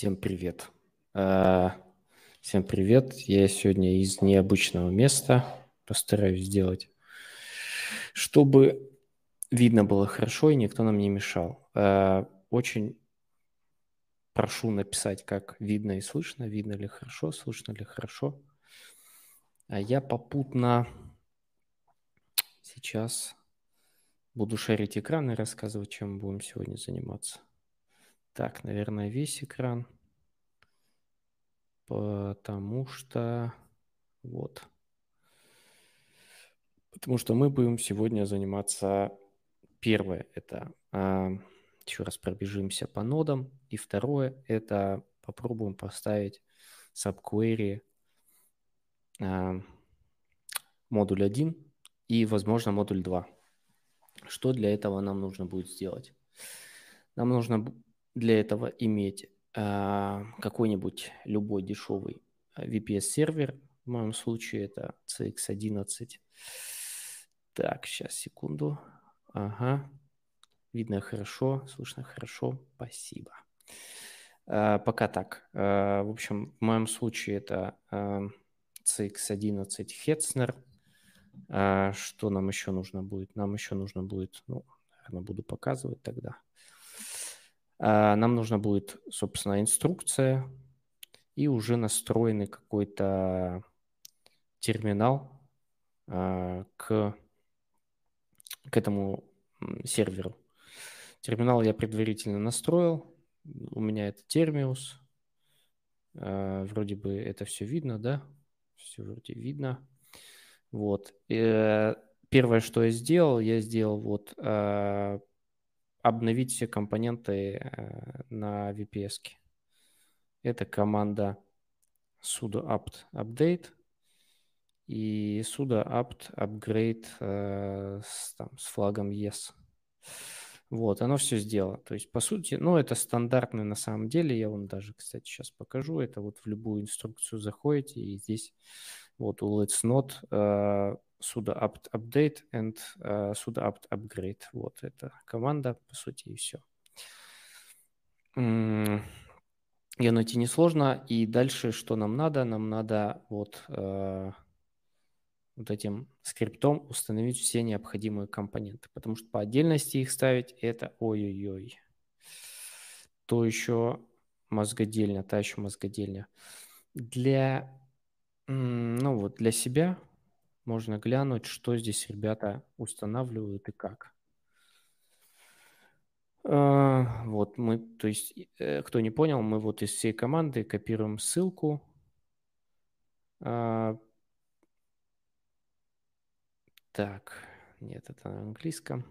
Всем привет. А, всем привет. Я сегодня из необычного места постараюсь сделать, чтобы видно было хорошо и никто нам не мешал. А, очень прошу написать, как видно и слышно, видно ли хорошо, слышно ли хорошо. А я попутно сейчас буду шарить экран и рассказывать, чем будем сегодня заниматься. Так, наверное, весь экран. Потому что... Вот. Потому что мы будем сегодня заниматься... Первое – это... А, еще раз пробежимся по нодам. И второе – это попробуем поставить subquery а, модуль 1 и, возможно, модуль 2. Что для этого нам нужно будет сделать? Нам нужно для этого иметь э, какой-нибудь любой дешевый а, VPS-сервер. В моем случае это CX11. Так, сейчас, секунду. Ага. Видно хорошо, слышно хорошо. Спасибо. Э, пока так. В общем, в моем случае это э, CX11 Hetzner. Что нам еще нужно будет? Нам еще нужно будет, ну, наверное, буду показывать тогда. А, нам нужно будет, собственно, инструкция и уже настроенный какой-то терминал а, к, к этому серверу. Терминал я предварительно настроил. У меня это Termius. А, вроде бы это все видно, да? Все вроде видно. Вот. Э, первое, что я сделал, я сделал вот обновить все компоненты э, на VPS. Это команда sudo apt update и sudo apt upgrade э, с, там, с флагом yes. Вот, оно все сделало. То есть, по сути, ну, это стандартный на самом деле. Я вам даже, кстати, сейчас покажу. Это вот в любую инструкцию заходите, и здесь вот у Let's Not э, sudo apt update and uh, sudo apt upgrade. Вот это команда, по сути, и все. Ее найти несложно. И дальше, что нам надо? Нам надо вот, э, вот этим скриптом установить все необходимые компоненты. Потому что по отдельности их ставить это ой-ой-ой. То еще мозгодельня, та еще мозгодельня. Для, ну вот, для себя можно глянуть, что здесь ребята устанавливают и как. А, вот мы, то есть, э, кто не понял, мы вот из всей команды копируем ссылку. А, так, нет, это на английском.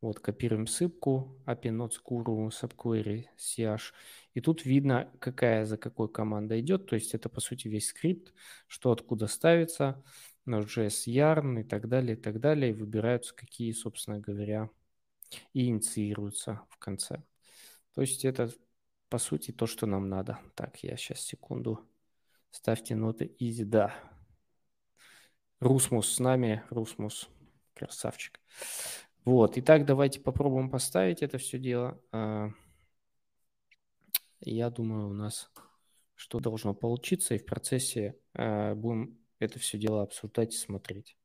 Вот, копируем ссылку, API Notes Guru, Subquery, CH. И тут видно, какая за какой команда идет. То есть это, по сути, весь скрипт, что откуда ставится. Node.js Yarn и так далее, и так далее. И выбираются какие, собственно говоря, и инициируются в конце. То есть это, по сути, то, что нам надо. Так, я сейчас секунду. Ставьте ноты easy, да. Русмус с нами, Русмус, красавчик. Вот, итак, давайте попробуем поставить это все дело. А, я думаю, у нас что должно получиться, и в процессе а, будем это все дело обсуждать и смотреть.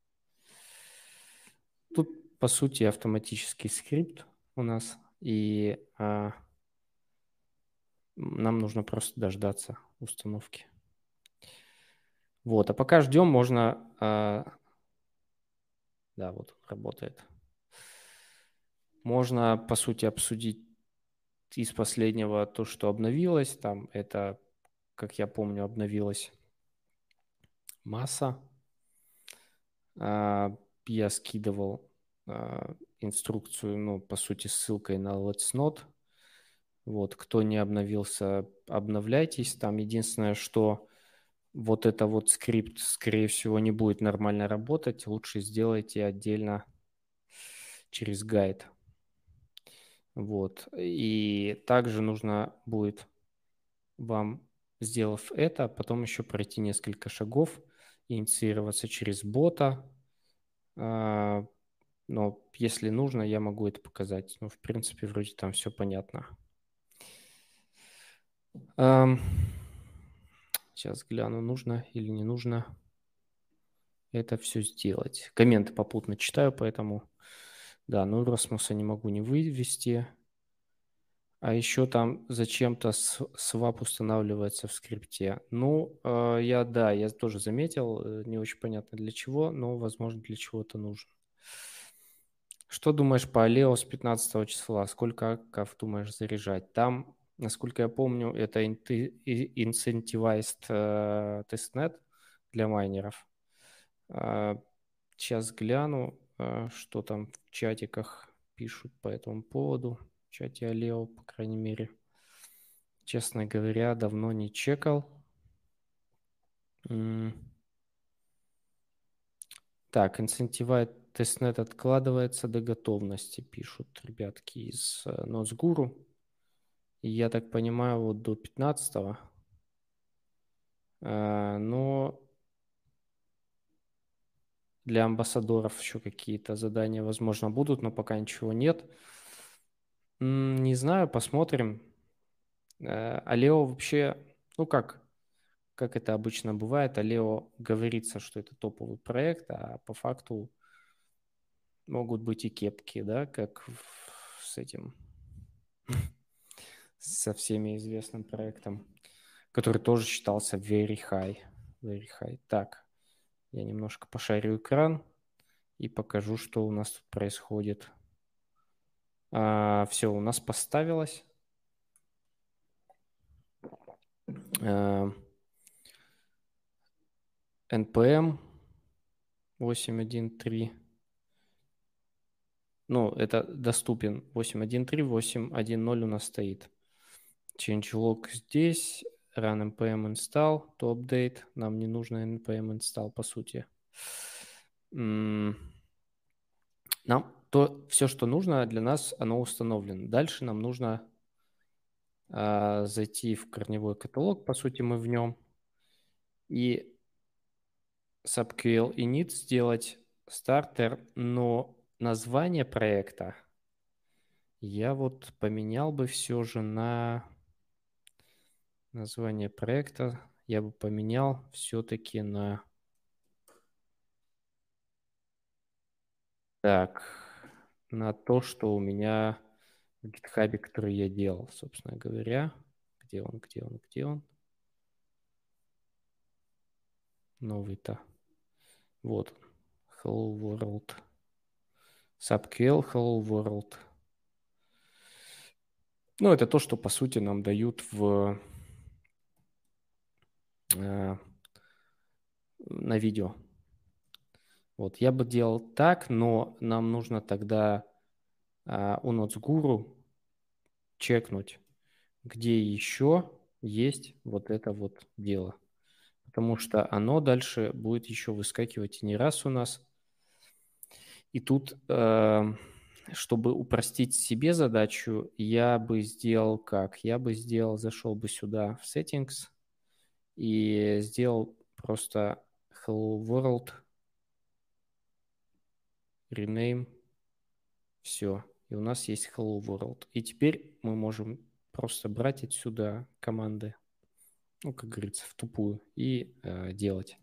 Тут, по сути, автоматический скрипт у нас, и а, нам нужно просто дождаться установки. Вот, а пока ждем, можно... Да, вот работает. Можно, по сути, обсудить из последнего то, что обновилось. Там это, как я помню, обновилось масса. А, я скидывал а, инструкцию, ну, по сути, ссылкой на Let's Not. Вот, кто не обновился, обновляйтесь. Там единственное, что вот это вот скрипт, скорее всего, не будет нормально работать. Лучше сделайте отдельно через гайд. Вот. И также нужно будет вам, сделав это, потом еще пройти несколько шагов – инициироваться через бота. А, но если нужно, я могу это показать. Ну, в принципе, вроде там все понятно. Сейчас гляну, нужно или не нужно это все сделать. Комменты попутно читаю, поэтому... Да, ну Расмуса не могу не вывести. А еще там зачем-то swap устанавливается в скрипте. Ну, э, я, да, я тоже заметил, э, не очень понятно для чего, но, возможно, для чего-то нужно. Что думаешь по Aleo с 15 числа? Сколько акков думаешь заряжать? Там, насколько я помню, это incentivized э, testnet для майнеров. Сейчас гляну, что там в чатиках пишут по этому поводу чате Алео, по крайней мере. Честно говоря, давно не чекал. Так, инцентивает тестнет откладывается до готовности, пишут ребятки из э, Носгуру. Я так понимаю, вот до 15 -го. А, но для амбассадоров еще какие-то задания, возможно, будут, но пока ничего нет. Не знаю, посмотрим. Э, Алео вообще, ну как, как это обычно бывает, Алео говорится, что это топовый проект, а по факту могут быть и кепки, да, как с этим, со всеми известным проектом, который тоже считался very high. Very high. Так, я немножко пошарю экран и покажу, что у нас тут происходит. А, все, у нас поставилось. А, NPM 8.1.3. Ну, это доступен 8.1.3, 8.1.0 у нас стоит. Changelog здесь, run npm install, to update. Нам не нужно npm install, по сути. Нам то все, что нужно для нас, оно установлено. Дальше нам нужно э, зайти в корневой каталог, по сути, мы в нем, и subql init сделать стартер, но название проекта я вот поменял бы все же на название проекта, я бы поменял все-таки на... Так, на то, что у меня в GitHub, который я делал, собственно говоря. Где он, где он, где он? Новый-то. Вот Hello World. SubQL Hello World. Ну, это то, что, по сути, нам дают в, э, на видео. Вот, я бы делал так, но нам нужно тогда а, у NotesGuru чекнуть, где еще есть вот это вот дело. Потому что оно дальше будет еще выскакивать не раз у нас. И тут, э, чтобы упростить себе задачу, я бы сделал как? Я бы сделал, зашел бы сюда в Settings и сделал просто Hello World – rename, все. И у нас есть hello world. И теперь мы можем просто брать отсюда команды, ну, как говорится, в тупую и э, делать.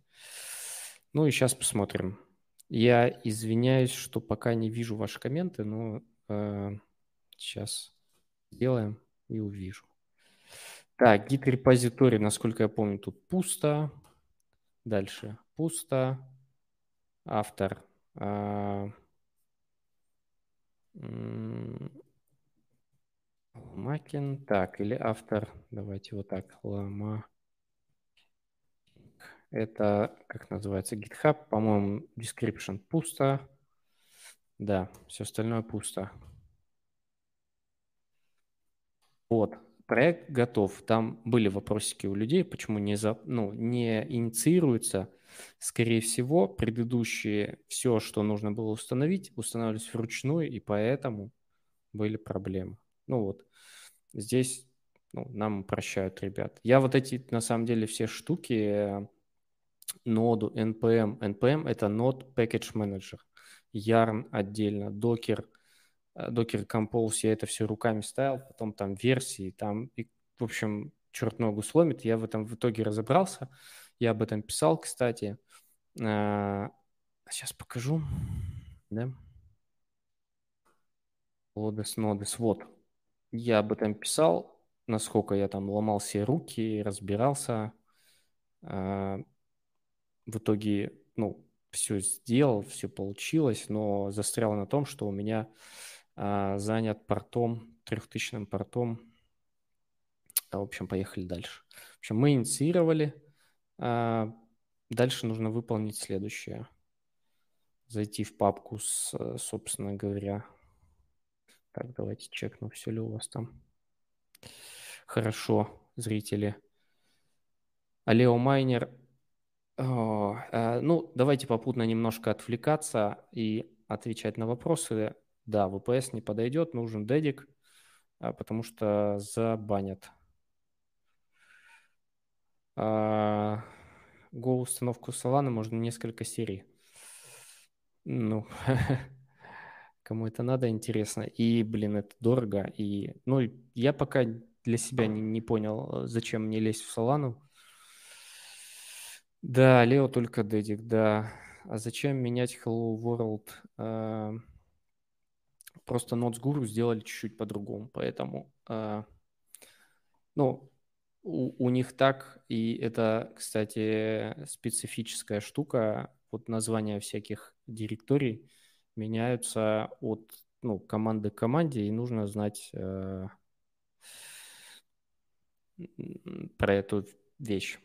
Ну и сейчас посмотрим. Я извиняюсь, что пока не вижу ваши комменты, но э, сейчас сделаем и увижу. Так, git репозиторий, насколько я помню, тут пусто. Дальше пусто. Автор а, Макин. Так, или автор. Давайте вот так. Лама. Это, как называется, GitHub. По-моему, description пусто. Да, все остальное пусто. Вот, проект готов. Там были вопросики у людей, почему не, за, ну, не инициируется Скорее всего, предыдущие, все, что нужно было установить, устанавливались вручную, и поэтому были проблемы. Ну вот, здесь ну, нам прощают ребят. Я вот эти, на самом деле, все штуки, э, ноду, NPM. NPM – это Node Package Manager. Yarn отдельно, Docker, Docker Compose, я это все руками ставил, потом там версии, там, и, в общем, черт ногу сломит. Я в этом в итоге разобрался. Я об этом писал, кстати. Сейчас покажу. Да. Лодес, Нодес. Вот. Я об этом писал, насколько я там ломал все руки, разбирался. В итоге, ну, все сделал, все получилось, но застрял на том, что у меня а, занят портом, трехтысячным портом. А, в общем, поехали дальше. В общем, мы инициировали. А, дальше нужно выполнить следующее. Зайти в папку с, собственно говоря. Так, давайте чекну, все ли у вас там. Хорошо, зрители. Алео Майнер Э, ну, давайте попутно немножко отвлекаться и отвечать на вопросы. Да, VPS не подойдет, нужен дедик, а, потому что забанят. А, Go установку Solana можно несколько серий. Ну, кому это надо, интересно. И, блин, это дорого. И, ну, я пока для себя не, не понял, зачем мне лезть в Solana. Да, Лео только дедик, да. А зачем менять Hello World? Просто Notes Guru сделали чуть-чуть по-другому, поэтому, а, ну, у, у них так, и это, кстати, специфическая штука, вот названия всяких директорий меняются от ну, команды к команде, и нужно знать э, про эту вещь.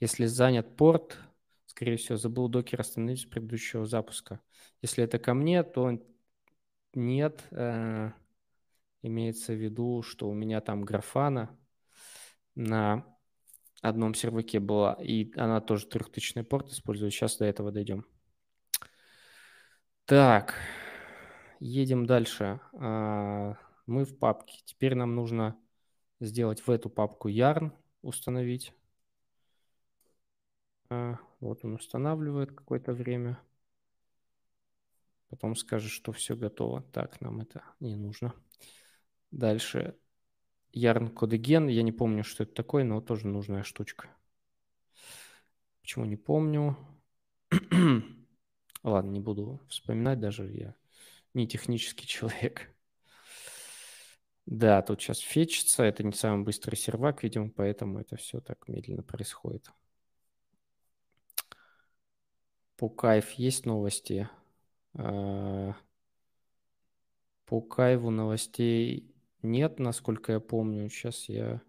Если занят порт, скорее всего, забыл докер остановить с предыдущего запуска. Если это ко мне, то нет. Э, имеется в виду, что у меня там графана на одном серваке была, и она тоже трехтысячный порт использует. Сейчас до этого дойдем. Так, едем дальше. А, мы в папке. Теперь нам нужно сделать в эту папку yarn, установить. А, вот он устанавливает какое-то время. Потом скажет, что все готово. Так, нам это не нужно. Дальше Yarn кодеген. Я не помню, что это такое, но тоже нужная штучка. Почему не помню? Ладно, не буду вспоминать даже. Я не технический человек. Да, тут сейчас фетчится. Это не самый быстрый сервак, видимо, поэтому это все так медленно происходит. По кайф есть новости? А, по кайву новостей нет, насколько я помню. Сейчас я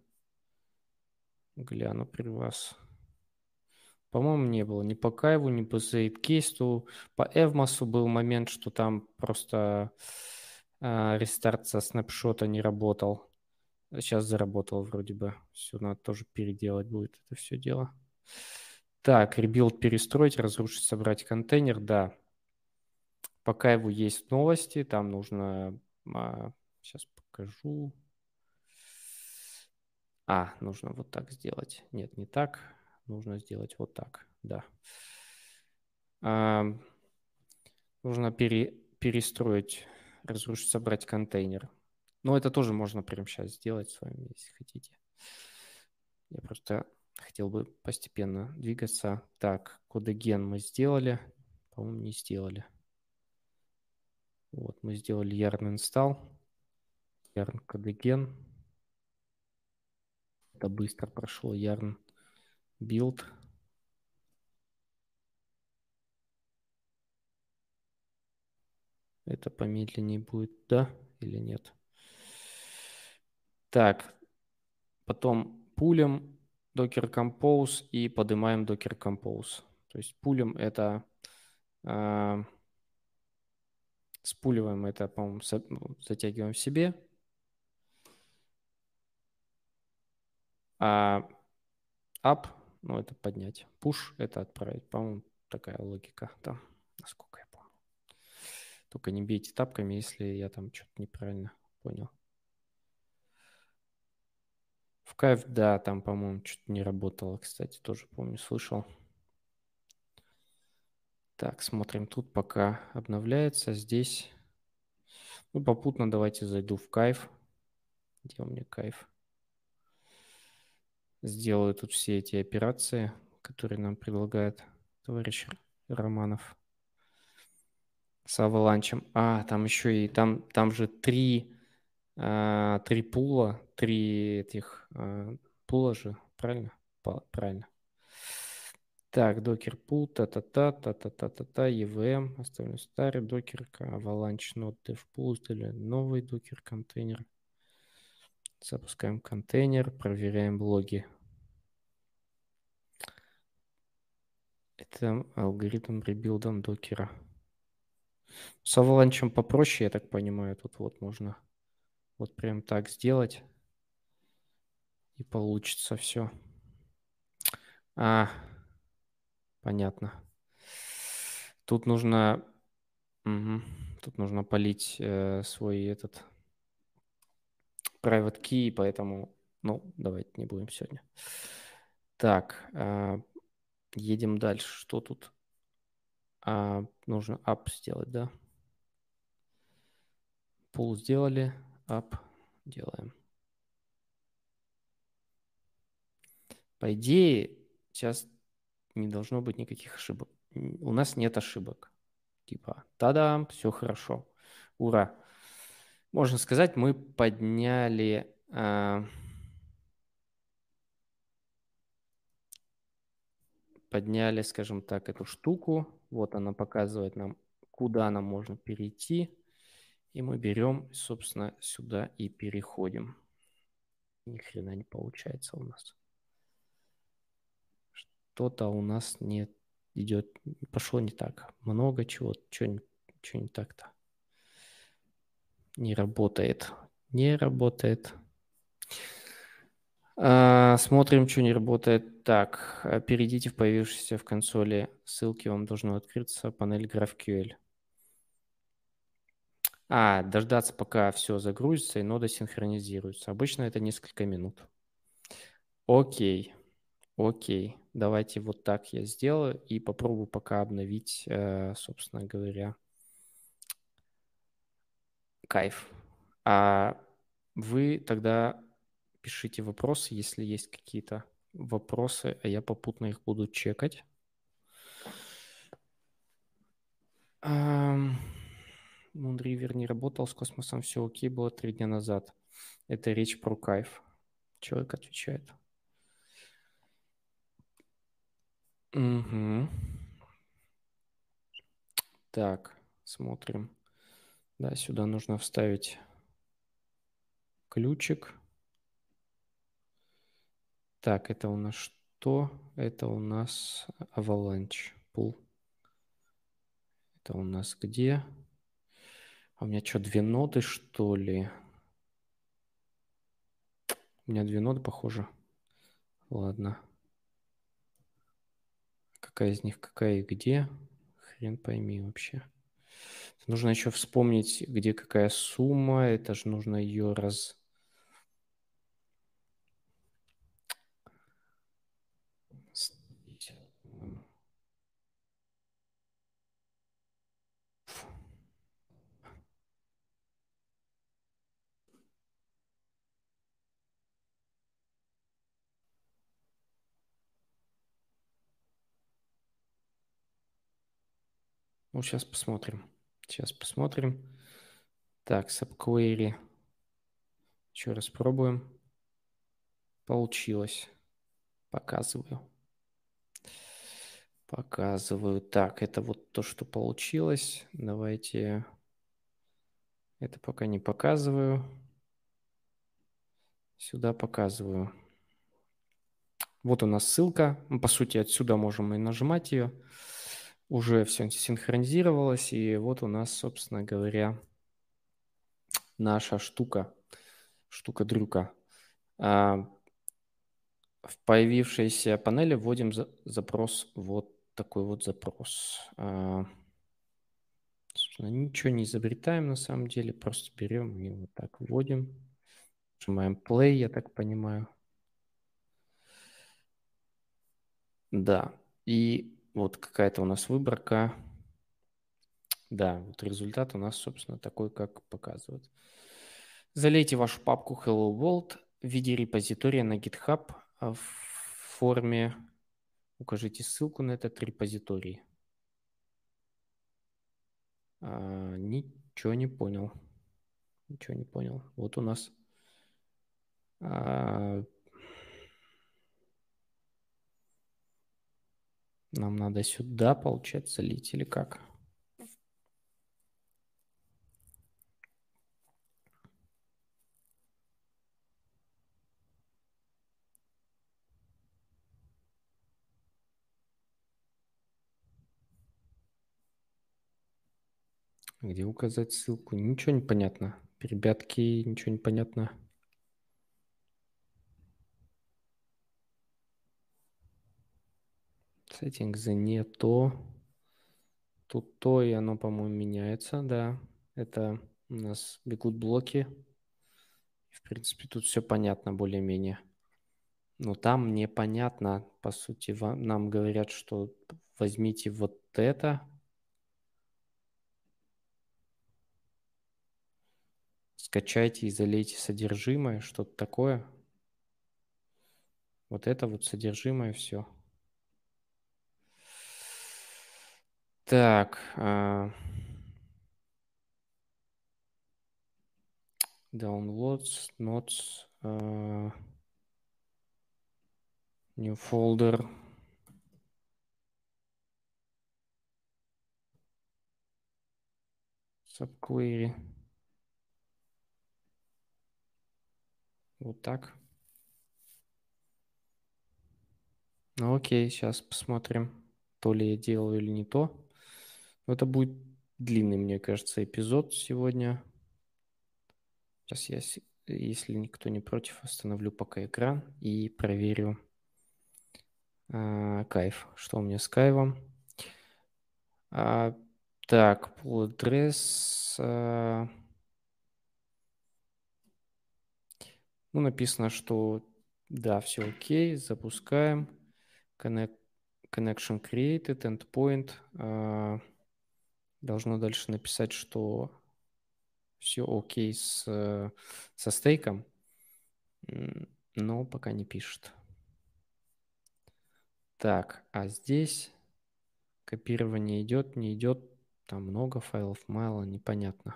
гляну при вас. По-моему, не было ни по Кайву, ни по Зейдкейсту. По Эвмасу был момент, что там просто э, рестарт со снапшота не работал. Сейчас заработал вроде бы. Все, надо тоже переделать будет это все дело. Так, rebuild перестроить, разрушить, собрать контейнер, да. По KYVE у есть новости, там нужно... А, сейчас покажу. А, нужно вот так сделать. Нет, не так. Нужно сделать вот так, да. А, нужно пере, перестроить, разрушить, собрать контейнер. Но это тоже можно прямо сейчас сделать с вами, если хотите. Я просто Хотел бы постепенно двигаться. Так, кодеген мы сделали. По-моему, не сделали. Вот, мы сделали yarn install. Yarn кодеген. Это быстро прошло. Yarn build. Это помедленнее будет, да или нет? Так, потом пулем Docker Compose и поднимаем Docker Compose. То есть пулем это э, спуливаем это, по-моему, ну, затягиваем в себе. А up, ну, это поднять. Push – это отправить. По-моему, такая логика там, насколько я помню. Только не бейте тапками, если я там что-то неправильно понял. В кайф, да, там, по-моему, что-то не работало, кстати, тоже помню, слышал. Так, смотрим тут, пока обновляется. Здесь, ну, попутно давайте зайду в кайф. Где у меня кайф? сделаю тут все эти операции, которые нам предлагает товарищ Романов с аваланчем. А, там еще и там, там же три, а, три пула, три этих а, пула же, правильно? Правильно. Так, докер пул, та-та-та, та-та-та-та-та, EVM, оставлю старый докер, avalanche node dev pool, новый докер контейнер. Запускаем контейнер, проверяем логи. Это алгоритм ребилда докера. С Avalanche попроще, я так понимаю. Тут вот можно вот прям так сделать. И получится все. А, понятно. Тут нужно... Угу. Тут нужно полить э, свой этот private key, поэтому, ну, давайте не будем сегодня. Так, э, едем дальше. Что тут? А, нужно up сделать, да? Пул сделали, up делаем. По идее, сейчас не должно быть никаких ошибок. У нас нет ошибок. Типа, та-дам, все хорошо. Ура. Можно сказать, мы подняли... Э, подняли, скажем так, эту штуку. Вот она показывает нам, куда нам можно перейти. И мы берем, собственно, сюда и переходим. Ни хрена не получается у нас. Что-то у нас не идет, пошло не так. Много чего, что что не так-то. Не работает. Не работает. А, смотрим, что не работает. Так, перейдите в появившиеся в консоли ссылки, вам должно открыться панель GraphQL. А, дождаться, пока все загрузится и нода синхронизируется. Обычно это несколько минут. Окей, окей. Давайте вот так я сделаю и попробую пока обновить, э, собственно говоря, кайф. А вы тогда пишите вопросы, если есть какие-то вопросы, а я попутно их буду чекать. Мунривер не работал с космосом, все окей, было три дня назад. Это речь про кайф. Человек отвечает. Угу. Так, смотрим. Да, сюда нужно вставить ключик. Так, это у нас что? Это у нас Avalanche Pool. Это у нас где? А у меня что, две ноды, что ли? У меня две ноды, похоже. Ладно. Какая из них какая и где? Хрен пойми вообще. Нужно еще вспомнить, где какая сумма. Это же нужно ее раз Ну, сейчас посмотрим. Сейчас посмотрим. Так, subquery. Еще раз пробуем. Получилось. Показываю. Показываю. Так, это вот то, что получилось. Давайте... Это пока не показываю. Сюда показываю. Вот у нас ссылка. По сути, отсюда можем и нажимать ее уже все синхронизировалось, и вот у нас, собственно говоря, наша штука, штука-дрюка. А, в появившейся панели вводим запрос, вот такой вот запрос. А, собственно, ничего не изобретаем на самом деле, просто берем и вот так вводим. Нажимаем play, я так понимаю. Да, и вот какая-то у нас выборка. Да, вот результат у нас, собственно, такой, как показывает. Залейте вашу папку Hello World в виде репозитория на GitHub а в форме укажите ссылку на этот репозиторий. А, ничего не понял. Ничего не понял. Вот у нас а, нам надо сюда, получается, лить или как? Где указать ссылку? Ничего не понятно. Ребятки, ничего не понятно. Settings не то. Тут то, и оно, по-моему, меняется, да. Это у нас бегут блоки. В принципе, тут все понятно более-менее. Но там непонятно, по сути, вам, нам говорят, что возьмите вот это, скачайте и залейте содержимое, что-то такое. Вот это вот содержимое все. Так. Uh, downloads, notes, uh, new folder. Subquery. Вот так. Ну окей, сейчас посмотрим, то ли я делаю или не то. Это будет длинный, мне кажется, эпизод сегодня. Сейчас я, если никто не против, остановлю пока экран и проверю а, кайф. Что у меня с кайфом? А, так, pull address... А, Ну, написано, что да, все окей, запускаем. Connect, connection created, endpoint. Uh, должно дальше написать, что все окей с, со стейком, но пока не пишет. Так, а здесь копирование идет, не идет, там много файлов, мало, непонятно.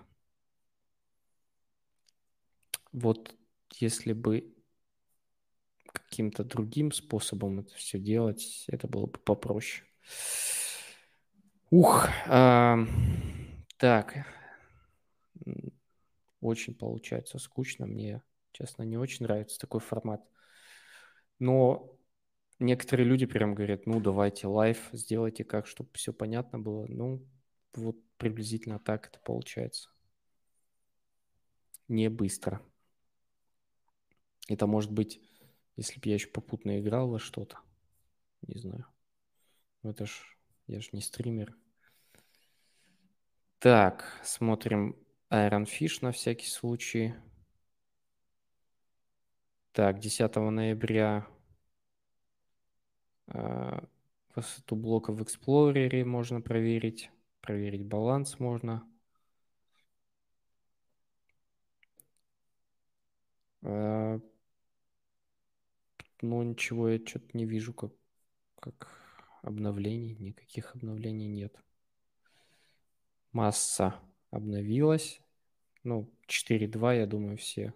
Вот если бы каким-то другим способом это все делать, это было бы попроще. Ух, а, так, очень получается скучно. Мне, честно, не очень нравится такой формат. Но некоторые люди прям говорят, ну, давайте live, сделайте как, чтобы все понятно было. Ну, вот приблизительно так это получается. Не быстро. Это может быть, если бы я еще попутно играл во что-то. Не знаю. Это ж, я же не стример. Так, смотрим Iron Fish на всякий случай. Так, 10 ноября э, высоту блока в Explorer можно проверить. Проверить баланс можно. Э, но ничего я что-то не вижу, как, как обновлений. Никаких обновлений нет. Масса обновилась. Ну, 4.2, я думаю, все.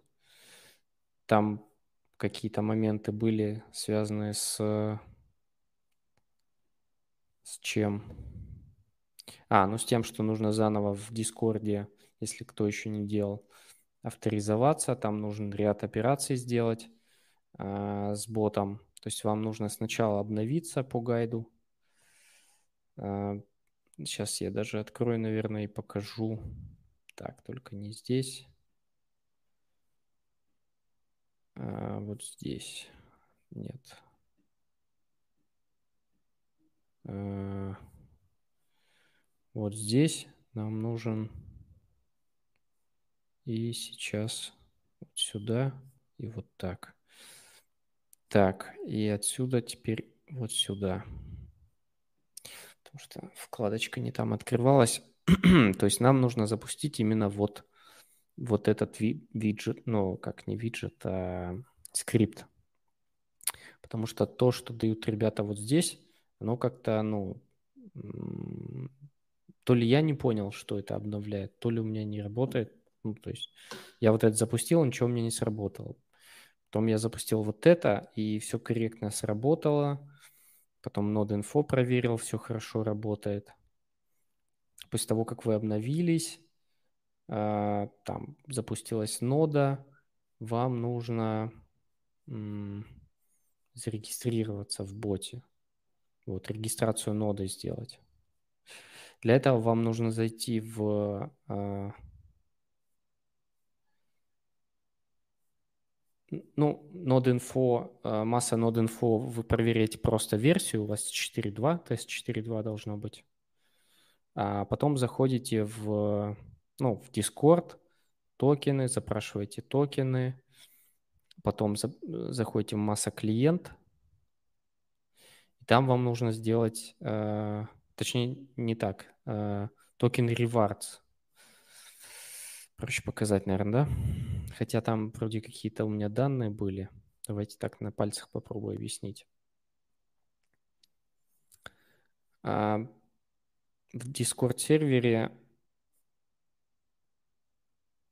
Там какие-то моменты были связанные с... С чем? А, ну с тем, что нужно заново в Дискорде, если кто еще не делал, авторизоваться. Там нужен ряд операций сделать. А, с ботом. То есть вам нужно сначала обновиться по гайду. Сейчас а, я даже открою, наверное, и покажу. Так, только не здесь. А, вот здесь. Нет. А, вот здесь нам нужен и сейчас вот сюда и вот так. Так, и отсюда теперь вот сюда. Потому что вкладочка не там открывалась. То есть нам нужно запустить именно вот, вот этот ви- виджет, ну, как не виджет, а скрипт. Потому что то, что дают ребята вот здесь, оно как-то, ну, то ли я не понял, что это обновляет, то ли у меня не работает. Ну, то есть я вот это запустил, ничего у меня не сработало. Потом я запустил вот это, и все корректно сработало. Потом Node.info проверил, все хорошо работает. После того, как вы обновились, а, там запустилась нода, вам нужно зарегистрироваться в боте. Вот, регистрацию ноды сделать. Для этого вам нужно зайти в ну, Node.info, э, масса Node.info, вы проверяете просто версию, у вас 4.2, тест 4.2 должно быть. А потом заходите в, ну, в Discord, токены, запрашиваете токены, потом за, заходите в масса клиент, и там вам нужно сделать, э, точнее не так, э, токен rewards. Проще показать, наверное, да? Хотя там вроде какие-то у меня данные были. Давайте так на пальцах попробую объяснить. А, в Discord сервере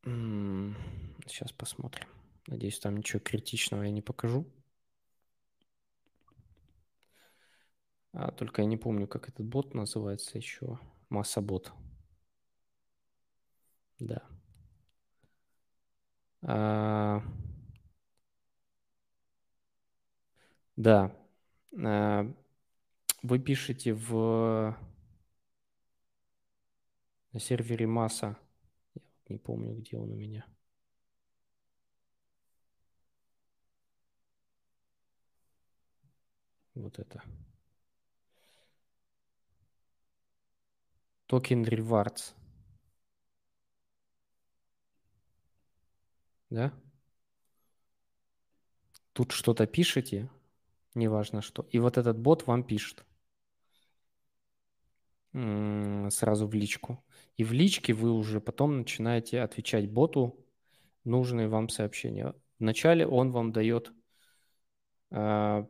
сейчас посмотрим. Надеюсь, там ничего критичного я не покажу. А, только я не помню, как этот бот называется еще. Масса-бот. Да. А, да. А, вы пишете в на сервере масса. Я не помню, где он у меня. Вот это. Токен rewards. Да? Тут что-то пишете, неважно что, и вот этот бот вам пишет сразу в личку. И в личке вы уже потом начинаете отвечать боту нужные вам сообщения. Вначале он вам дает а,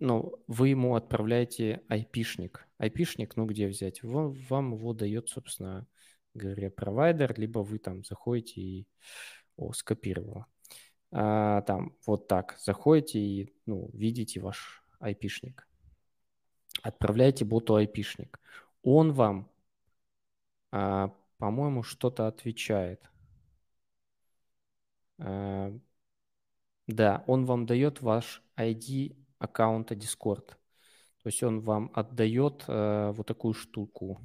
ну, вы ему отправляете айпишник. Айпишник, ну, где взять? Вам, вам его дает, собственно говоря, провайдер, либо вы там заходите и... О, скопировала. А, там вот так заходите и, ну, видите ваш айпишник. Отправляете боту айпишник. Он вам, а, по-моему, что-то отвечает. А, да, он вам дает ваш ID аккаунта Discord. То есть он вам отдает э, вот такую штуку.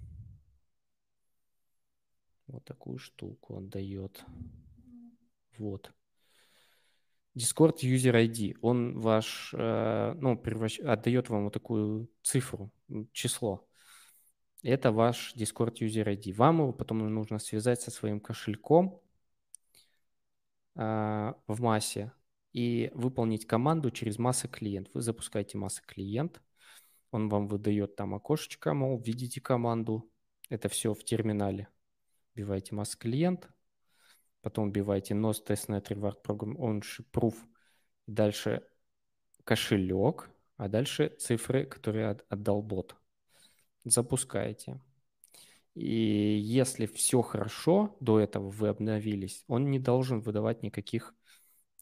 Вот такую штуку отдает. Вот. Discord User ID, он ваш, э, ну, превращ... отдает вам вот такую цифру, число. Это ваш Discord User ID. Вам его потом нужно связать со своим кошельком э, в массе и выполнить команду через масса клиент. Вы запускаете масса клиент, он вам выдает там окошечко, мол, введите команду. Это все в терминале. Вбиваете масса клиент, потом вбиваете NOS Testnet Reward Program Ownership Proof, дальше кошелек, а дальше цифры, которые отдал бот. Запускаете. И если все хорошо, до этого вы обновились, он не должен выдавать никаких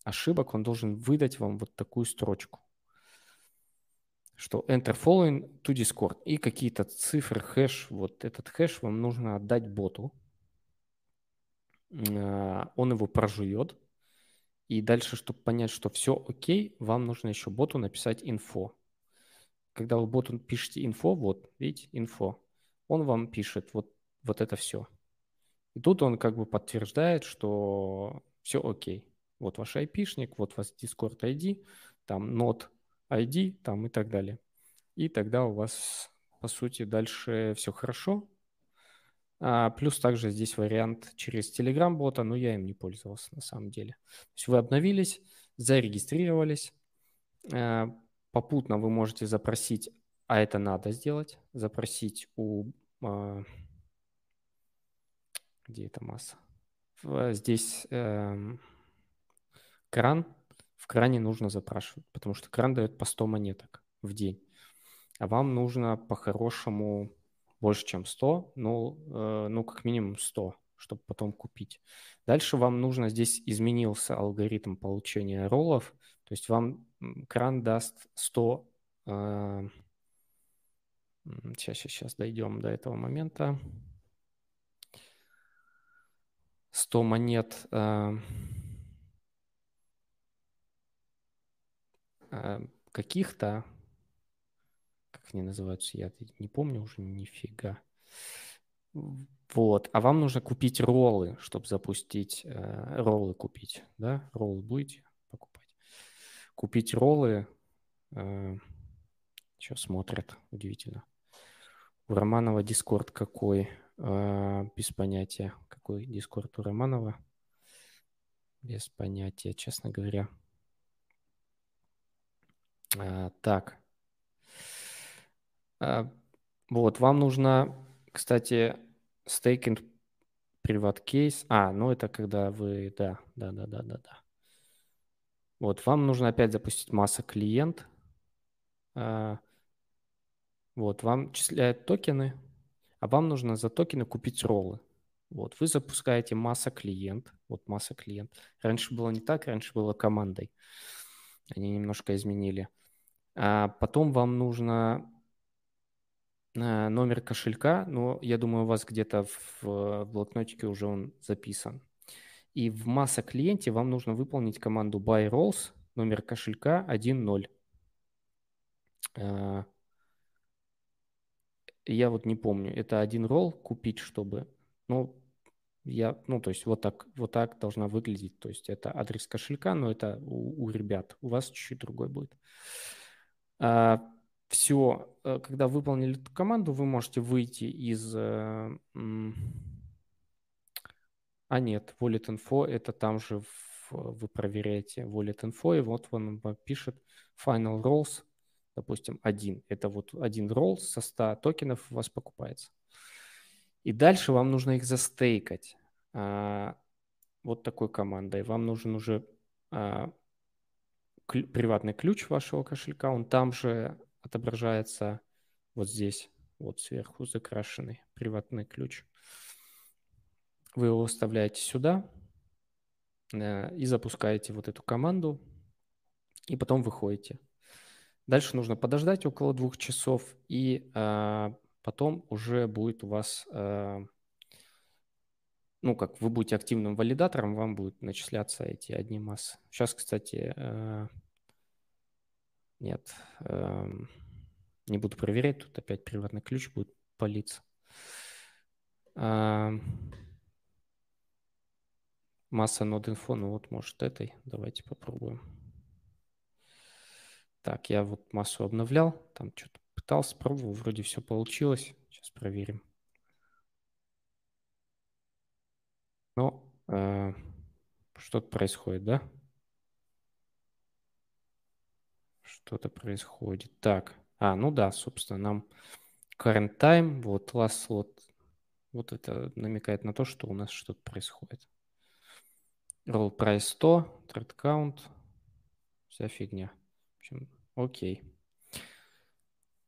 ошибок, он должен выдать вам вот такую строчку, что enter following to Discord и какие-то цифры, хэш, вот этот хэш вам нужно отдать боту, он его прожует, и дальше, чтобы понять, что все окей, вам нужно еще боту написать инфо. Когда вы боту пишете инфо, вот, видите, инфо, он вам пишет вот, вот это все. И тут он как бы подтверждает, что все окей. Вот ваш IP-шник, вот ваш Discord ID, там Node ID, там и так далее. И тогда у вас, по сути, дальше все хорошо. А, плюс также здесь вариант через Telegram-бота, но я им не пользовался на самом деле. То есть вы обновились, зарегистрировались. А, попутно вы можете запросить, а это надо сделать, запросить у... А, где эта масса? Здесь... Эм, кран в кране нужно запрашивать, потому что кран дает по 100 монеток в день. А вам нужно по-хорошему больше, чем 100, ну, э, ну, как минимум 100, чтобы потом купить. Дальше вам нужно, здесь изменился алгоритм получения роллов, то есть вам кран даст 100, э, сейчас, сейчас, сейчас дойдем до этого момента. 100 монет э, э, каких-то, как они называются, я не помню уже нифига. Вот, а вам нужно купить роллы, чтобы запустить, э, роллы купить, да? Роллы будете покупать? Купить роллы, э, что смотрят, удивительно. У Романова Дискорд какой? Э, без понятия. Какой Дискорд у Романова? Без понятия, честно говоря. А, так. А, вот, вам нужно, кстати, стейкинг приват кейс. А, ну это когда вы, да, да, да, да, да, да. Вот, вам нужно опять запустить масса клиент. А, вот, вам числяют токены, а вам нужно за токены купить роллы. Вот, вы запускаете масса клиент. Вот масса клиент. Раньше было не так, раньше было командой. Они немножко изменили. А потом вам нужно номер кошелька, но я думаю, у вас где-то в блокнотике уже он записан. И в масса клиенте вам нужно выполнить команду buy rolls, номер кошелька 1.0. Э, я вот не помню, это один ролл купить, чтобы, ну, я, ну, то есть вот так, вот так должна выглядеть. То есть это адрес кошелька, но это у, у ребят. У вас чуть-чуть другой будет. А, Все, э, когда выполнили эту команду, вы можете выйти из... Э, а нет, Wallet Info, это там же в, вы проверяете Wallet Info, и вот он пишет Final Rolls, допустим, один. Это вот один ролл со 100 токенов у вас покупается. И дальше вам нужно их застейкать а, вот такой командой. Вам нужен уже а, клю, приватный ключ вашего кошелька. Он там же отображается вот здесь, вот сверху закрашенный приватный ключ. Вы его вставляете сюда э, и запускаете вот эту команду, и потом выходите. Дальше нужно подождать около двух часов, и э, потом уже будет у вас, э, ну, как вы будете активным валидатором, вам будут начисляться эти одни массы. Сейчас, кстати, э, нет, э, не буду проверять, тут опять приватный ключ будет палиться. Э, масса нод инфо, ну вот, может, этой. Давайте попробуем. Так, я вот массу обновлял, там что-то Пытался, пробовал, вроде все получилось. Сейчас проверим. Ну, э, что-то происходит, да? Что-то происходит. Так, а, ну да, собственно, нам current time, вот last slot, вот это намекает на то, что у нас что-то происходит. Roll price 100, thread count, вся фигня. В общем, окей.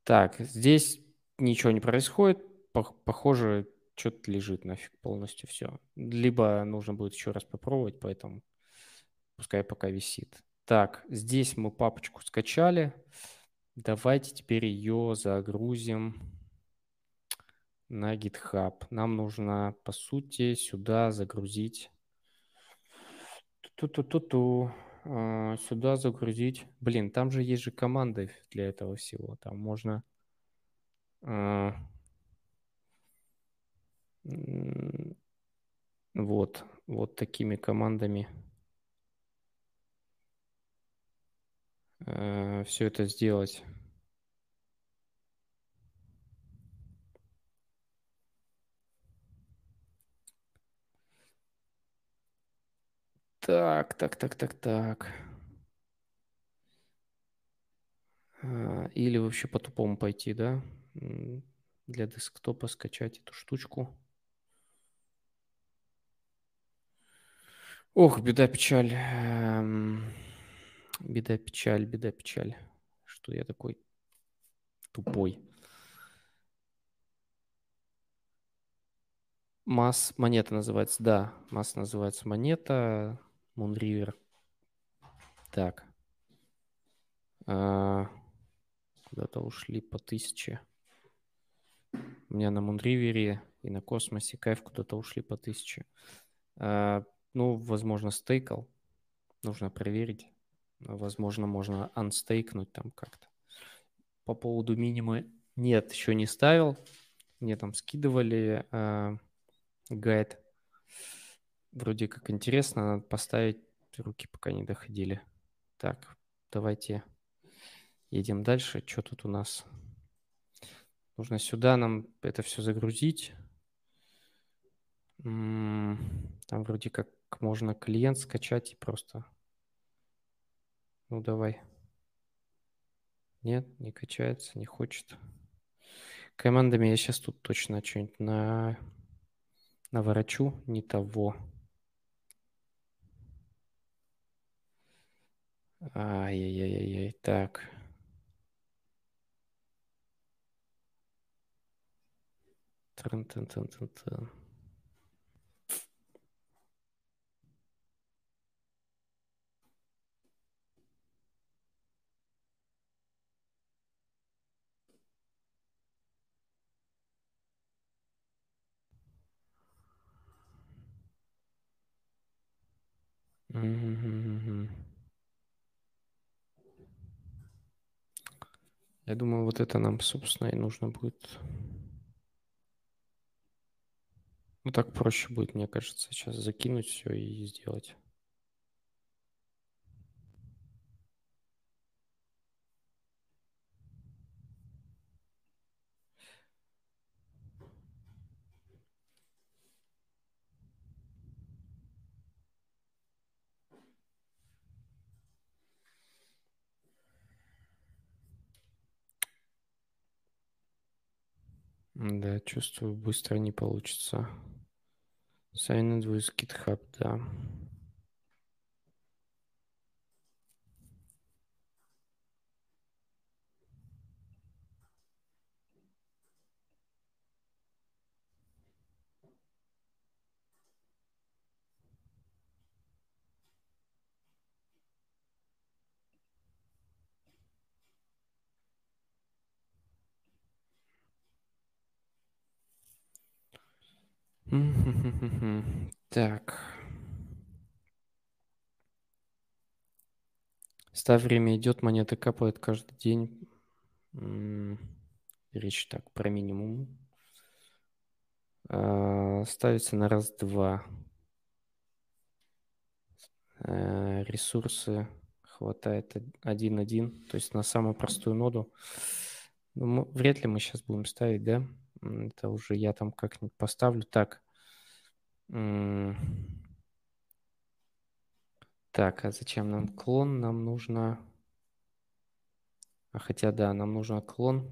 Так, здесь ничего не происходит. Похоже, что-то лежит нафиг полностью все. Либо нужно будет еще раз попробовать, поэтому пускай пока висит. Так, здесь мы папочку скачали. Давайте теперь ее загрузим на GitHub. Нам нужно, по сути, сюда загрузить... Ту-ту-ту-ту. А, сюда загрузить. Блин, там же есть же команды для этого всего. Там можно... А, вот, вот такими командами а, все это сделать. Так, так, так, так, так. А, или вообще по-тупому пойти, да? Для десктопа скачать эту штучку. Ох, беда, печаль. Беда, печаль, беда, печаль. Что я такой тупой. Масс монета называется, да. Масс называется монета. Moonriver. Так. А, куда-то ушли по тысяче. У меня на Мунривере и на Космосе кайф куда-то ушли по тысяче. А, ну, возможно, стейкал. Нужно проверить. Возможно, можно анстейкнуть там как-то. По поводу минимы нет, еще не ставил. Мне там скидывали э, гайд. Вроде как интересно, надо поставить. Руки пока не доходили. Так, давайте едем дальше. Что тут у нас? Нужно сюда нам это все загрузить. Там вроде как можно клиент скачать и просто... Ну, давай. Нет, не качается, не хочет. Командами я сейчас тут точно что-нибудь на... наворочу не того. Ай-яй-яй-яй, так. Трын-тын-тын-тын-тын. Я думаю, вот это нам, собственно, и нужно будет. Ну, так проще будет, мне кажется, сейчас закинуть все и сделать. Да, чувствую, быстро не получится. Sign with GitHub, да. Так. Ставь время идет, монеты капают каждый день. Речь так про минимум. А, ставится на раз-два. Э, ресурсы хватает один-один, то есть на самую простую ноду. Ну, вряд ли мы сейчас будем ставить, да? Это уже я там как-нибудь поставлю. Так. Так, а зачем нам клон? Нам нужно... А хотя да, нам нужен клон.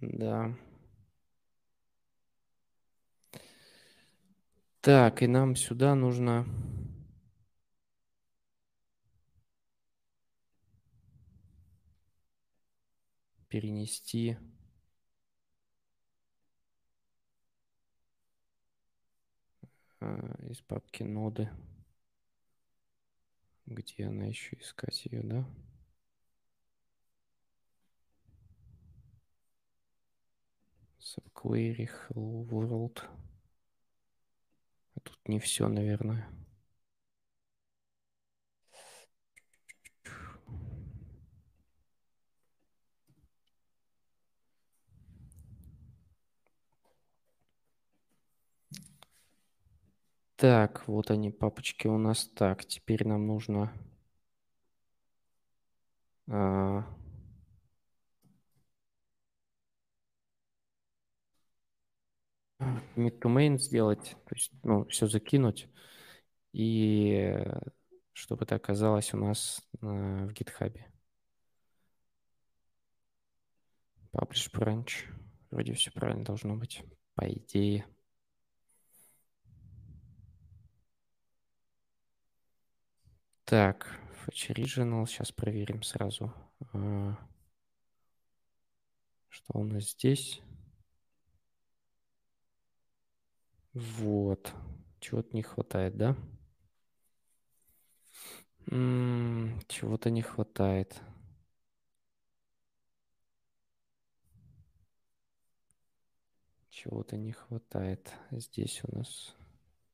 Да. Так, и нам сюда нужно... перенести из папки ноды. Где она еще искать ее, да? Subquery Hello World. А тут не все, наверное. Так, вот они, папочки у нас. Так, теперь нам нужно... А... Mid to main сделать, то есть, ну, все закинуть, и чтобы это оказалось у нас в гитхабе. Publish branch. Вроде все правильно должно быть, по идее. Так, Fetch Original. Сейчас проверим сразу, а, что у нас здесь. Вот. Чего-то не хватает, да? Чего-то не хватает. Чего-то не хватает. Здесь у нас,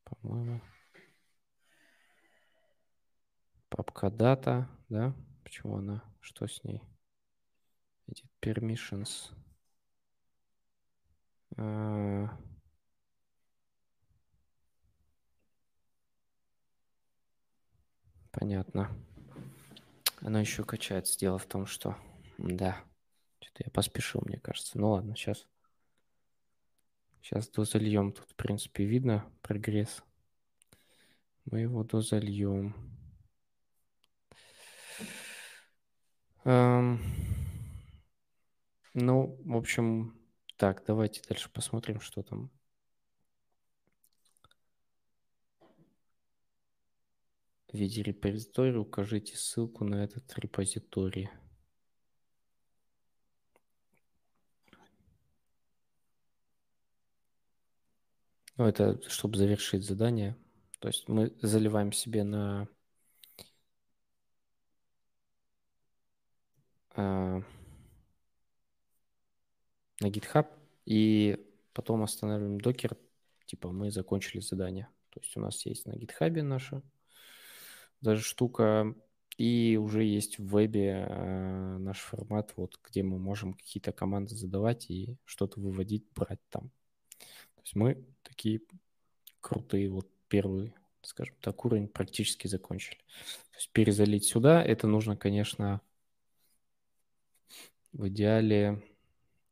по-моему, папка дата, да? Почему она? Что с ней? Edit permissions. Uh, Понятно. Оно еще качается. Дело в том, что... Да. Что-то я поспешил, мне кажется. Ну ладно, сейчас... Сейчас дозальем. Тут, в принципе, видно прогресс. Мы его дозальем. Эм... Ну, в общем, так, давайте дальше посмотрим, что там в виде репозитория укажите ссылку на этот репозиторий. Ну, это чтобы завершить задание. То есть мы заливаем себе на а, на GitHub и потом останавливаем докер, типа мы закончили задание. То есть у нас есть на GitHub наше даже штука. И уже есть в вебе э, наш формат, вот, где мы можем какие-то команды задавать и что-то выводить, брать там. То есть мы такие крутые, вот первый, скажем так, уровень практически закончили. То есть перезалить сюда, это нужно, конечно, в идеале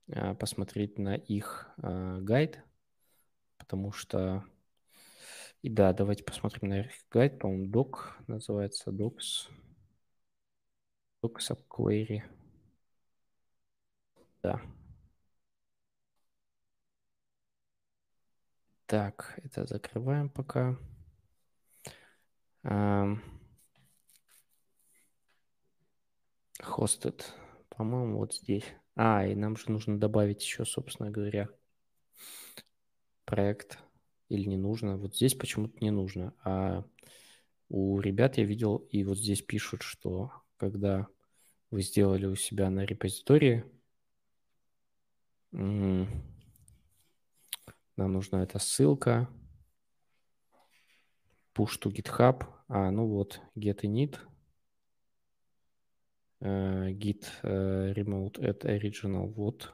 э, посмотреть на их э, гайд, потому что и да, давайте посмотрим на их гайд. По-моему, док называется docs. Docs query. Да. Так, это закрываем пока. Hosted. По-моему, вот здесь. А, и нам же нужно добавить еще, собственно говоря, проект или не нужно. Вот здесь почему-то не нужно. А у ребят я видел, и вот здесь пишут, что когда вы сделали у себя на репозитории, нам нужна эта ссылка, push to GitHub, а, ну вот, get init, uh, git uh, remote at original, вот.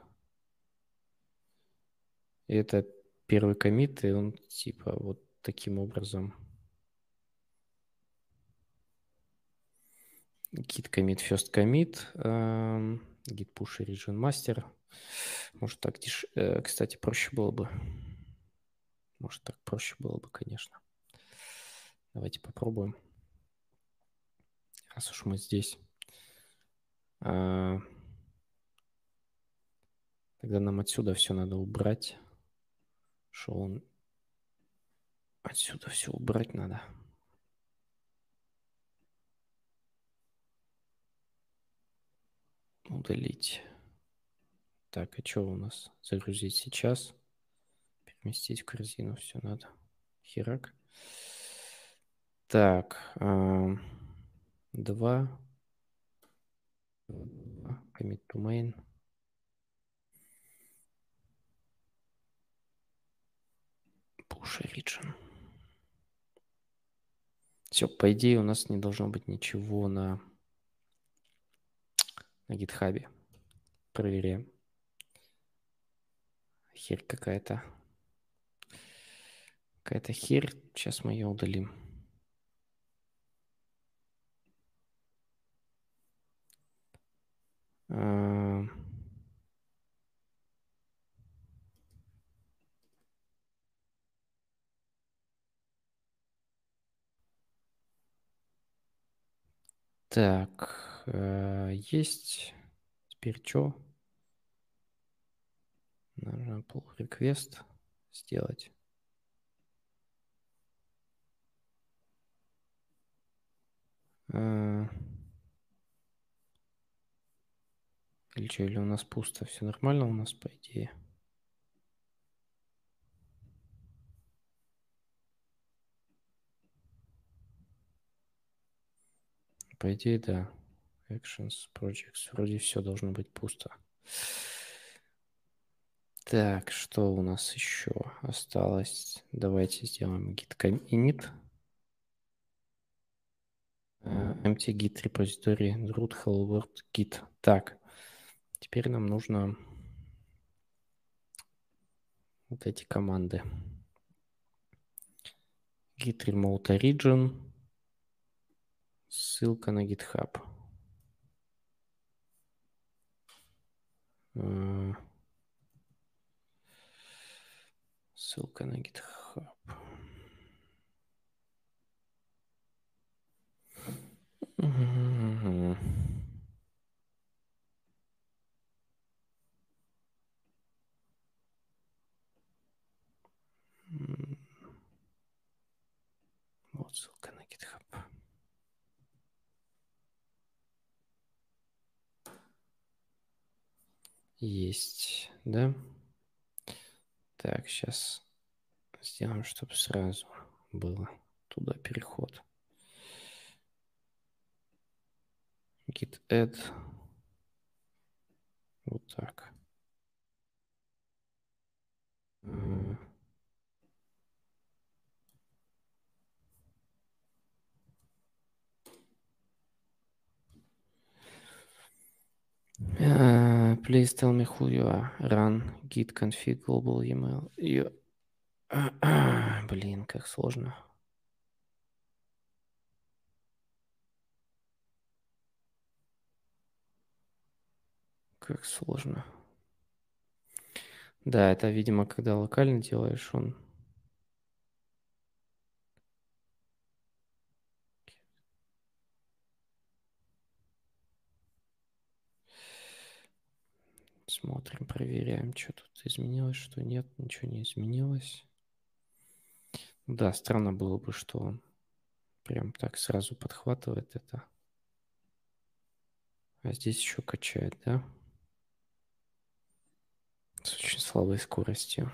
Это первый комит, и он типа вот таким образом. Git commit first commit uh, git push origin master. Может так деш... Э, кстати проще было бы. Может так проще было бы конечно. Давайте попробуем раз уж мы здесь тогда нам отсюда все надо убрать что он отсюда все убрать надо. Удалить. Так, а что у нас? Загрузить сейчас. Переместить в корзину. Все надо. Херак. Так. Э, два. Commit to main. Push region. Все, по идее у нас не должно быть ничего на, на гитхабе. Проверяем. Херь какая-то. Какая-то херь. Сейчас мы ее удалим. Uh... Так, э, есть. Теперь что? Нужно pull request сделать. А, или что, или у нас пусто? Все нормально у нас, по идее? По идее, да. Actions, projects. Вроде все должно быть пусто. Так, что у нас еще осталось? Давайте сделаем git init. Uh, empty git repository root hello world git. Так, теперь нам нужно вот эти команды. git remote origin, ссылка на GitHub. Uh, ссылка на GitHub. Угу. Вот ссылка на GitHub. Есть, да? Так, сейчас сделаем, чтобы сразу было туда переход. git add. Вот так. Uh, please tell me who you are. Run git config global email. You... Блин, как сложно. Как сложно. Да, это, видимо, когда локально делаешь, он... Смотрим, проверяем, что тут изменилось, что нет, ничего не изменилось. Да, странно было бы, что он прям так сразу подхватывает это. А здесь еще качает, да? С очень слабой скоростью.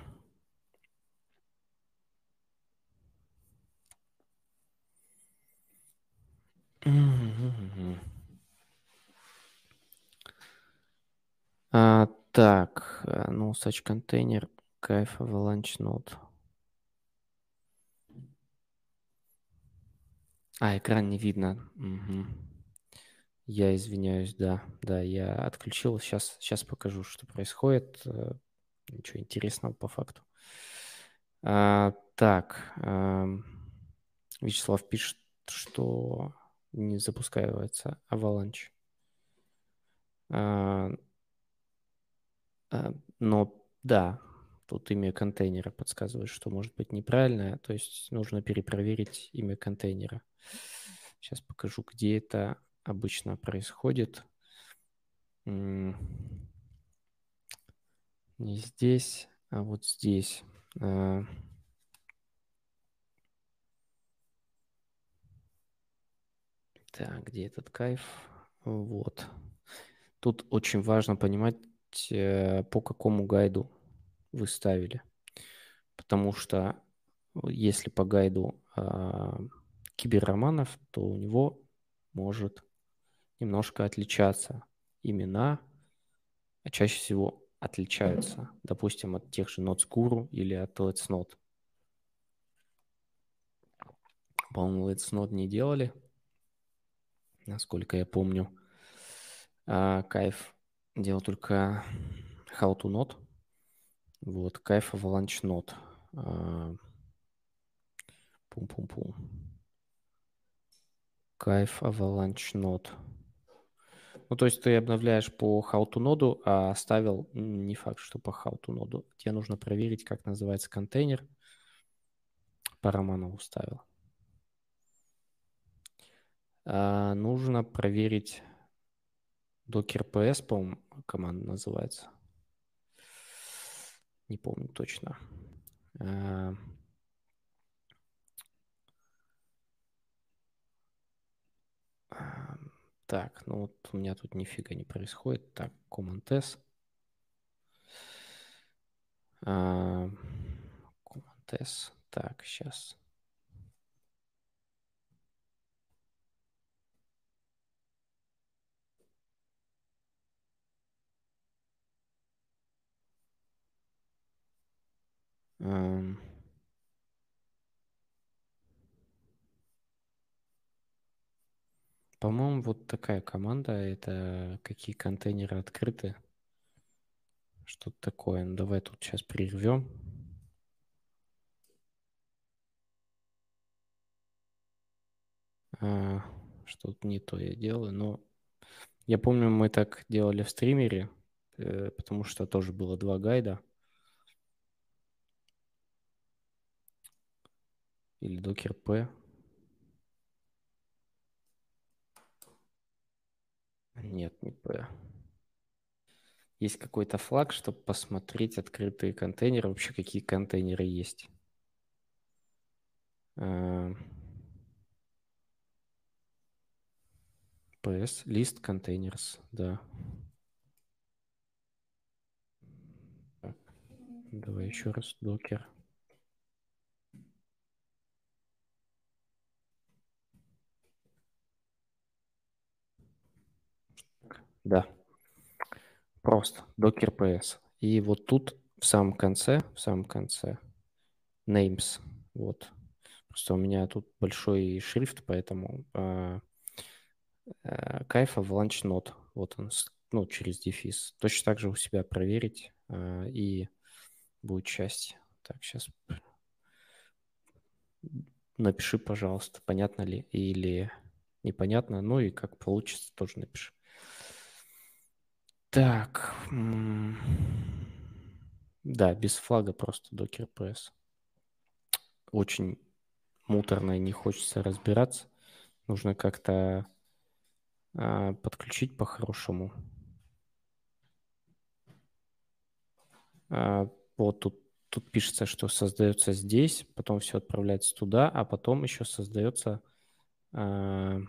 А, так, э, ну, such контейнер, кайф, avalanche node. А, экран не видно. Угу. Я извиняюсь, да, да, я отключил. Сейчас, сейчас покажу, что происходит. Э, ничего интересного по факту. А, так, а, Вячеслав пишет, что не запускается Avalanche. А, но да, тут имя контейнера подсказывает, что может быть неправильное, то есть нужно перепроверить имя контейнера. Сейчас покажу, где это обычно происходит. Не здесь, а вот здесь. А. Так, где этот кайф? Вот. Тут очень важно понимать, э, по какому гайду вы ставили. Потому что если по гайду э, киберроманов, то у него может немножко отличаться. Имена а чаще всего отличаются, допустим, от тех же Notes Guru или от Let's Not. По-моему, Let's Not не делали, насколько я помню. А, кайф делал только How to Not. Вот, кайф Avalanche Not. А, пум-пум-пум. Кайф Avalanche Node. Ну, то есть ты обновляешь по how to ноду, а оставил не факт, что по how to ноду. Тебе нужно проверить, как называется контейнер. По Романову ставил. А, нужно проверить docker ps, по-моему, команда называется. Не помню точно. А, Так, ну вот у меня тут нифига не происходит. Так, Command S. Command S. Так, сейчас. Um, По-моему, вот такая команда, это какие контейнеры открыты. Что-то такое. Ну, давай тут сейчас прервем. А, что-то не то я делаю, но я помню, мы так делали в стримере, э, потому что тоже было два гайда. Или докер P. Нет, не P. Есть какой-то флаг, чтобы посмотреть открытые контейнеры, вообще какие контейнеры есть. PS, list containers, да. Так, давай еще раз, докер. Да. Просто Docker PS. И вот тут в самом конце, в самом конце names, вот. Просто у меня тут большой шрифт, поэтому э, э, кайфа в launch. Вот он, ну, через дефис. Точно так же у себя проверить, э, и будет счастье. Так, сейчас напиши, пожалуйста, понятно ли или непонятно. Ну и как получится, тоже напиши. Так. Да, без флага просто Docker Press. Очень муторно не хочется разбираться. Нужно как-то а, подключить по-хорошему. А, вот тут, тут пишется, что создается здесь, потом все отправляется туда, а потом еще создается а,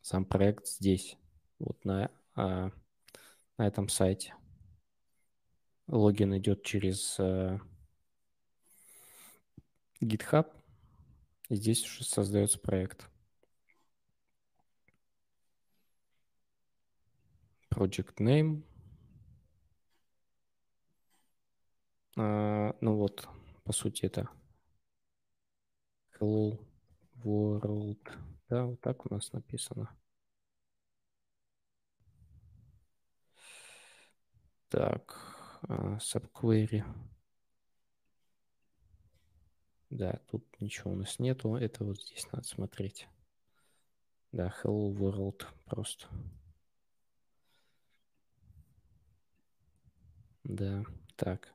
сам проект здесь, вот на а, на этом сайте. Логин идет через э, GitHub. И здесь уже создается проект. Project name. А, ну вот, по сути, это Hello World. Да, вот так у нас написано. Так, subquery. Да, тут ничего у нас нету. Это вот здесь надо смотреть. Да, hello world просто. Да, так.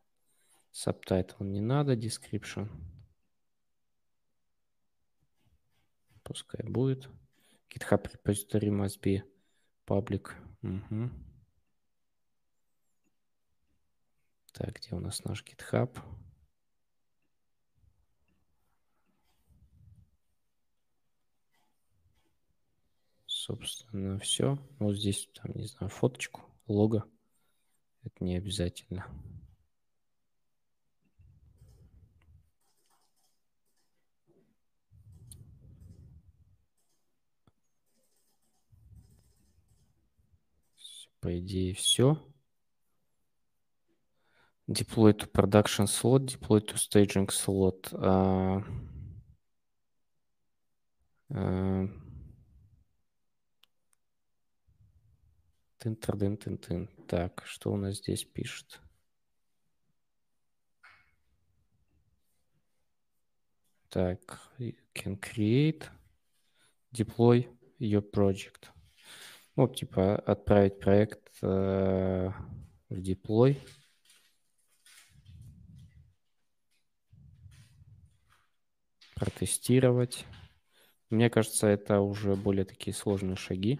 Subtitle не надо, description. Пускай будет. GitHub repository must be public. Угу. Так, где у нас наш GitHub? Собственно, все. Вот здесь, там, не знаю, фоточку, лого. Это не обязательно. По идее, все. Deploy to production slot, deploy to staging slot. Uh, uh, тын тын тын тын Так, что у нас здесь пишет? Так, can create, deploy your project. Ну, типа отправить проект э, в deploy. Протестировать. Мне кажется, это уже более такие сложные шаги.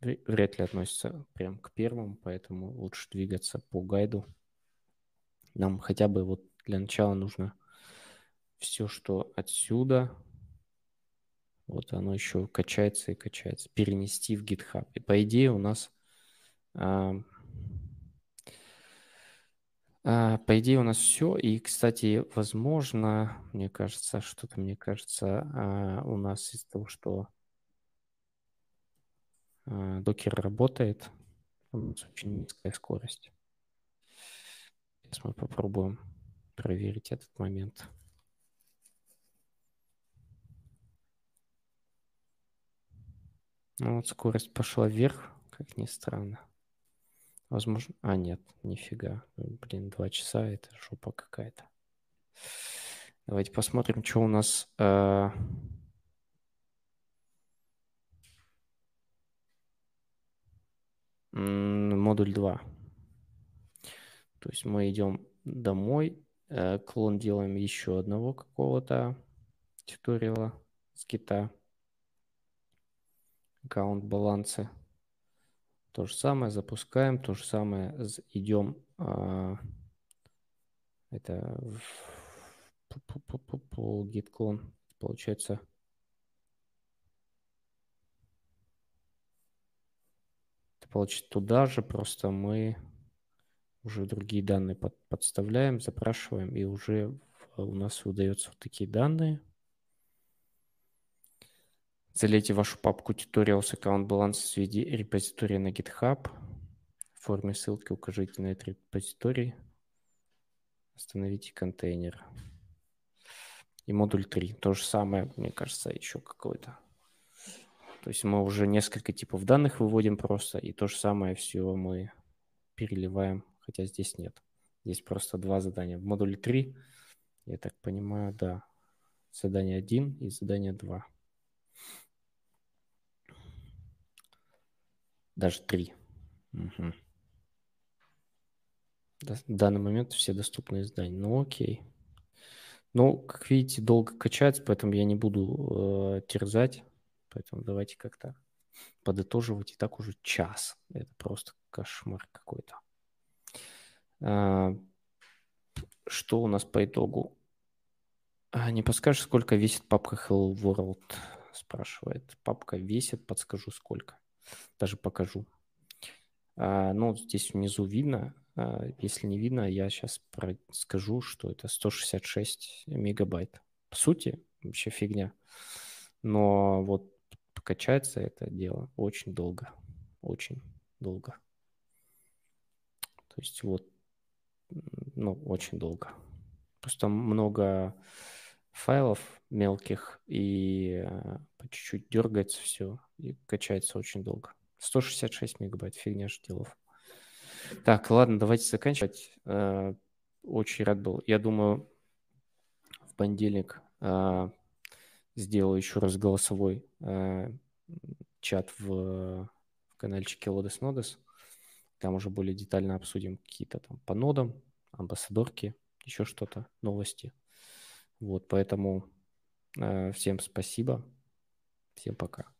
Вряд ли относятся прям к первому, поэтому лучше двигаться по гайду. Нам хотя бы вот для начала нужно все, что отсюда, вот оно еще качается и качается, перенести в GitHub. И по идее у нас, а, по идее у нас все. И, кстати, возможно, мне кажется, что-то мне кажется, а, у нас из того, что а, докер работает, у нас очень низкая скорость. Сейчас мы попробуем проверить этот момент. Ну вот скорость пошла вверх, как ни странно. Возможно... А, нет, нифига. Блин, два часа, это жопа какая-то. Давайте посмотрим, что у нас... Э... Модуль 2. То есть мы идем домой, э, клон делаем еще одного какого-то туториала с кита. Аккаунт балансы. То же самое запускаем, то же самое идем. А, это git клон получается. Это получится туда же, просто мы уже другие данные под, подставляем, запрашиваем, и уже у нас выдаются вот такие данные. Залейте вашу папку tutorials аккаунт баланс в виде репозитория на GitHub. В форме ссылки укажите на этот репозиторий. Остановите контейнер. И модуль 3. То же самое, мне кажется, еще какой-то. То есть мы уже несколько типов данных выводим просто, и то же самое все мы переливаем хотя здесь нет. Здесь просто два задания. В модуле 3, я так понимаю, да, задание 1 и задание 2. Даже 3. Угу. В данный момент все доступные задания. Ну, окей. Ну, как видите, долго качается, поэтому я не буду э, терзать. Поэтому давайте как-то подытоживать. И так уже час. Это просто кошмар какой-то. А, что у нас по итогу? А, не подскажешь, сколько весит папка Hello World? Спрашивает. Папка весит, подскажу сколько. Даже покажу. А, ну, здесь внизу видно. Если не видно, я сейчас скажу, что это 166 мегабайт. По сути, вообще фигня. Но вот покачается это дело очень долго. Очень долго. То есть вот ну, очень долго. Просто много файлов мелких, и по чуть-чуть дергается все, и качается очень долго. 166 мегабайт, фигня же делов. Так, ладно, давайте заканчивать. Э, очень рад был. Я думаю, в понедельник э, сделаю еще раз голосовой чат в, каналчике Лодес Нодес. Там уже более детально обсудим какие-то там по нодам, амбассадорки, еще что-то, новости. Вот, поэтому э, всем спасибо. Всем пока.